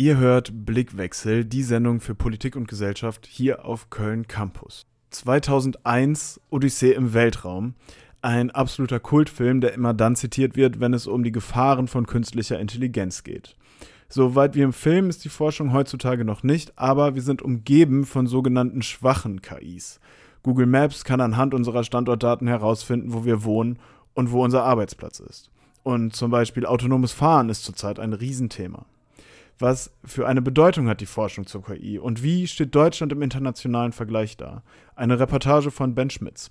Ihr hört Blickwechsel, die Sendung für Politik und Gesellschaft hier auf Köln Campus. 2001 Odyssee im Weltraum. Ein absoluter Kultfilm, der immer dann zitiert wird, wenn es um die Gefahren von künstlicher Intelligenz geht. Soweit wie im Film ist die Forschung heutzutage noch nicht, aber wir sind umgeben von sogenannten schwachen KIs. Google Maps kann anhand unserer Standortdaten herausfinden, wo wir wohnen und wo unser Arbeitsplatz ist. Und zum Beispiel autonomes Fahren ist zurzeit ein Riesenthema. Was für eine Bedeutung hat die Forschung zur KI und wie steht Deutschland im internationalen Vergleich da? Eine Reportage von Ben Schmitz.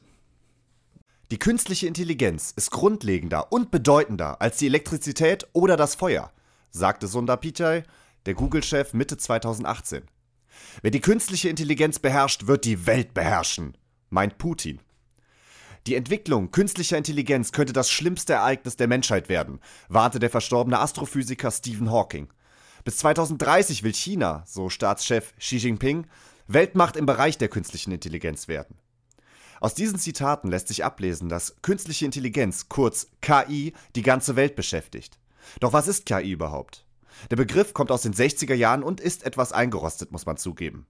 Die künstliche Intelligenz ist grundlegender und bedeutender als die Elektrizität oder das Feuer, sagte Sundar Pichai, der Google-Chef Mitte 2018. Wer die künstliche Intelligenz beherrscht, wird die Welt beherrschen, meint Putin. Die Entwicklung künstlicher Intelligenz könnte das schlimmste Ereignis der Menschheit werden, warnte der verstorbene Astrophysiker Stephen Hawking. Bis 2030 will China, so Staatschef Xi Jinping, Weltmacht im Bereich der künstlichen Intelligenz werden. Aus diesen Zitaten lässt sich ablesen, dass künstliche Intelligenz, kurz KI, die ganze Welt beschäftigt. Doch was ist KI überhaupt? Der Begriff kommt aus den 60er Jahren und ist etwas eingerostet, muss man zugeben.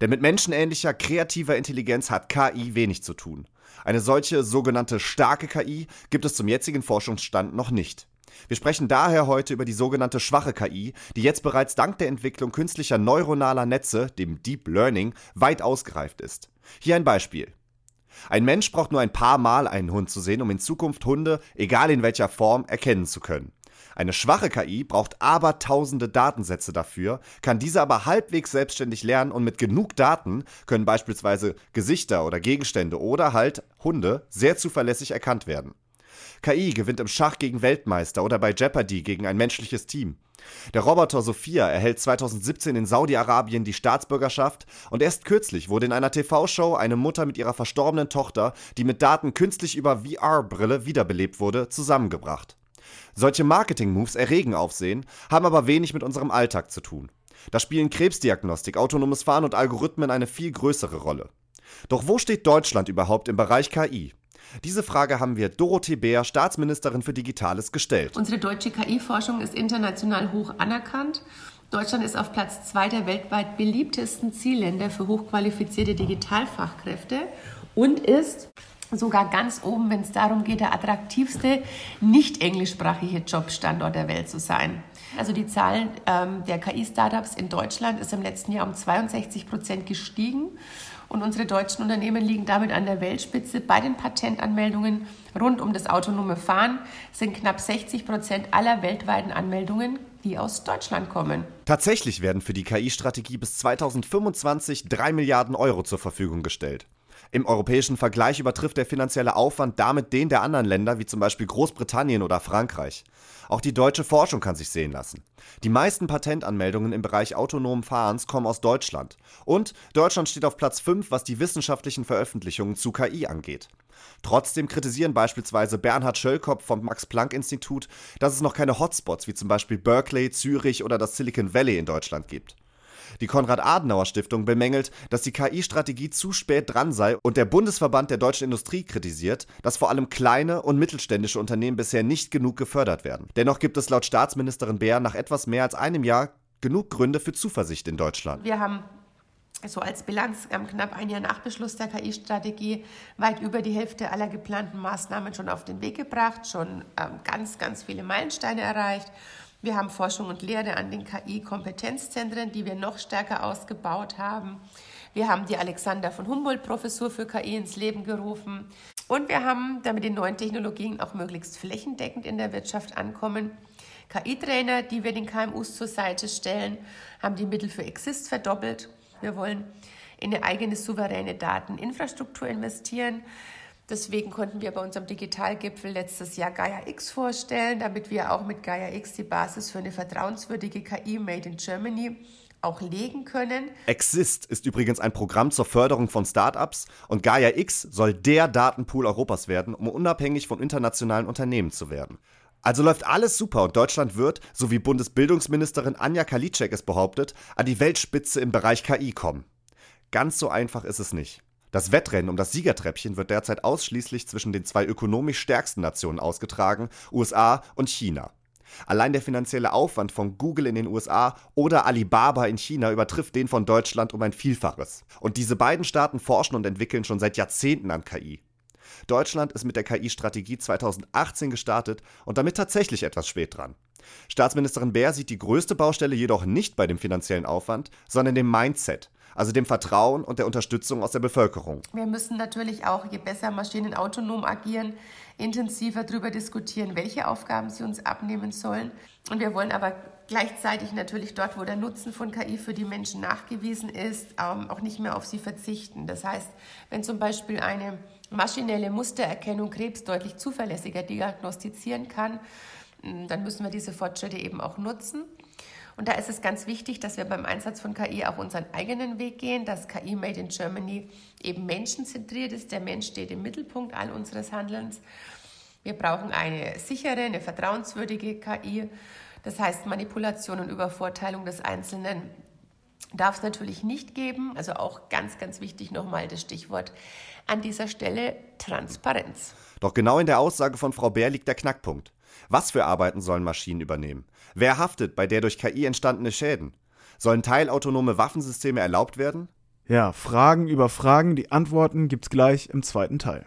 Denn mit menschenähnlicher, kreativer Intelligenz hat KI wenig zu tun. Eine solche sogenannte starke KI gibt es zum jetzigen Forschungsstand noch nicht. Wir sprechen daher heute über die sogenannte schwache KI, die jetzt bereits dank der Entwicklung künstlicher neuronaler Netze, dem Deep Learning, weit ausgereift ist. Hier ein Beispiel. Ein Mensch braucht nur ein paar Mal einen Hund zu sehen, um in Zukunft Hunde, egal in welcher Form, erkennen zu können. Eine schwache KI braucht aber tausende Datensätze dafür, kann diese aber halbwegs selbstständig lernen und mit genug Daten können beispielsweise Gesichter oder Gegenstände oder halt Hunde sehr zuverlässig erkannt werden. KI gewinnt im Schach gegen Weltmeister oder bei Jeopardy gegen ein menschliches Team. Der Roboter Sophia erhält 2017 in Saudi-Arabien die Staatsbürgerschaft und erst kürzlich wurde in einer TV-Show eine Mutter mit ihrer verstorbenen Tochter, die mit Daten künstlich über VR-Brille wiederbelebt wurde, zusammengebracht. Solche Marketing-Moves erregen Aufsehen, haben aber wenig mit unserem Alltag zu tun. Da spielen Krebsdiagnostik, autonomes Fahren und Algorithmen eine viel größere Rolle. Doch wo steht Deutschland überhaupt im Bereich KI? Diese Frage haben wir Dorothee Bär, Staatsministerin für Digitales, gestellt. Unsere deutsche KI-Forschung ist international hoch anerkannt. Deutschland ist auf Platz zwei der weltweit beliebtesten Zielländer für hochqualifizierte Digitalfachkräfte und ist sogar ganz oben, wenn es darum geht, der attraktivste nicht englischsprachige Jobstandort der Welt zu sein. Also die Zahl ähm, der KI-Startups in Deutschland ist im letzten Jahr um 62 Prozent gestiegen und unsere deutschen Unternehmen liegen damit an der Weltspitze. Bei den Patentanmeldungen rund um das autonome Fahren sind knapp 60 Prozent aller weltweiten Anmeldungen, die aus Deutschland kommen. Tatsächlich werden für die KI-Strategie bis 2025 drei Milliarden Euro zur Verfügung gestellt. Im europäischen Vergleich übertrifft der finanzielle Aufwand damit den der anderen Länder wie zum Beispiel Großbritannien oder Frankreich. Auch die deutsche Forschung kann sich sehen lassen. Die meisten Patentanmeldungen im Bereich autonomen Fahrens kommen aus Deutschland. Und Deutschland steht auf Platz 5, was die wissenschaftlichen Veröffentlichungen zu KI angeht. Trotzdem kritisieren beispielsweise Bernhard Schöllkopf vom Max-Planck-Institut, dass es noch keine Hotspots wie zum Beispiel Berkeley, Zürich oder das Silicon Valley in Deutschland gibt. Die Konrad-Adenauer-Stiftung bemängelt, dass die KI-Strategie zu spät dran sei und der Bundesverband der deutschen Industrie kritisiert, dass vor allem kleine und mittelständische Unternehmen bisher nicht genug gefördert werden. Dennoch gibt es laut Staatsministerin Beer nach etwas mehr als einem Jahr genug Gründe für Zuversicht in Deutschland. Wir haben so als Bilanz knapp ein Jahr nach Beschluss der KI-Strategie weit über die Hälfte aller geplanten Maßnahmen schon auf den Weg gebracht, schon ähm, ganz, ganz viele Meilensteine erreicht. Wir haben Forschung und Lehre an den KI-Kompetenzzentren, die wir noch stärker ausgebaut haben. Wir haben die Alexander von Humboldt-Professur für KI ins Leben gerufen. Und wir haben, damit die neuen Technologien auch möglichst flächendeckend in der Wirtschaft ankommen, KI-Trainer, die wir den KMUs zur Seite stellen, haben die Mittel für Exist verdoppelt. Wir wollen in eine eigene souveräne Dateninfrastruktur investieren. Deswegen konnten wir bei unserem Digitalgipfel letztes Jahr Gaia X vorstellen, damit wir auch mit Gaia X die Basis für eine vertrauenswürdige KI Made in Germany auch legen können. Exist ist übrigens ein Programm zur Förderung von Startups und Gaia X soll der Datenpool Europas werden, um unabhängig von internationalen Unternehmen zu werden. Also läuft alles super und Deutschland wird, so wie Bundesbildungsministerin Anja Kalitschek es behauptet, an die Weltspitze im Bereich KI kommen. Ganz so einfach ist es nicht. Das Wettrennen um das Siegertreppchen wird derzeit ausschließlich zwischen den zwei ökonomisch stärksten Nationen ausgetragen, USA und China. Allein der finanzielle Aufwand von Google in den USA oder Alibaba in China übertrifft den von Deutschland um ein Vielfaches. Und diese beiden Staaten forschen und entwickeln schon seit Jahrzehnten an KI. Deutschland ist mit der KI-Strategie 2018 gestartet und damit tatsächlich etwas spät dran. Staatsministerin Bär sieht die größte Baustelle jedoch nicht bei dem finanziellen Aufwand, sondern dem Mindset, also dem Vertrauen und der Unterstützung aus der Bevölkerung. Wir müssen natürlich auch, je besser Maschinen autonom agieren, intensiver darüber diskutieren, welche Aufgaben sie uns abnehmen sollen. Und wir wollen aber gleichzeitig natürlich dort, wo der Nutzen von KI für die Menschen nachgewiesen ist, ähm, auch nicht mehr auf sie verzichten. Das heißt, wenn zum Beispiel eine maschinelle Mustererkennung Krebs deutlich zuverlässiger diagnostizieren kann, dann müssen wir diese Fortschritte eben auch nutzen. Und da ist es ganz wichtig, dass wir beim Einsatz von KI auch unseren eigenen Weg gehen, dass KI Made in Germany eben menschenzentriert ist. Der Mensch steht im Mittelpunkt all unseres Handelns. Wir brauchen eine sichere, eine vertrauenswürdige KI. Das heißt, Manipulation und Übervorteilung des Einzelnen darf es natürlich nicht geben. Also auch ganz, ganz wichtig nochmal das Stichwort an dieser Stelle Transparenz. Doch genau in der Aussage von Frau Bär liegt der Knackpunkt. Was für Arbeiten sollen Maschinen übernehmen? Wer haftet bei der durch KI entstandene Schäden? Sollen teilautonome Waffensysteme erlaubt werden? Ja, Fragen über Fragen, die Antworten gibt's gleich im zweiten Teil.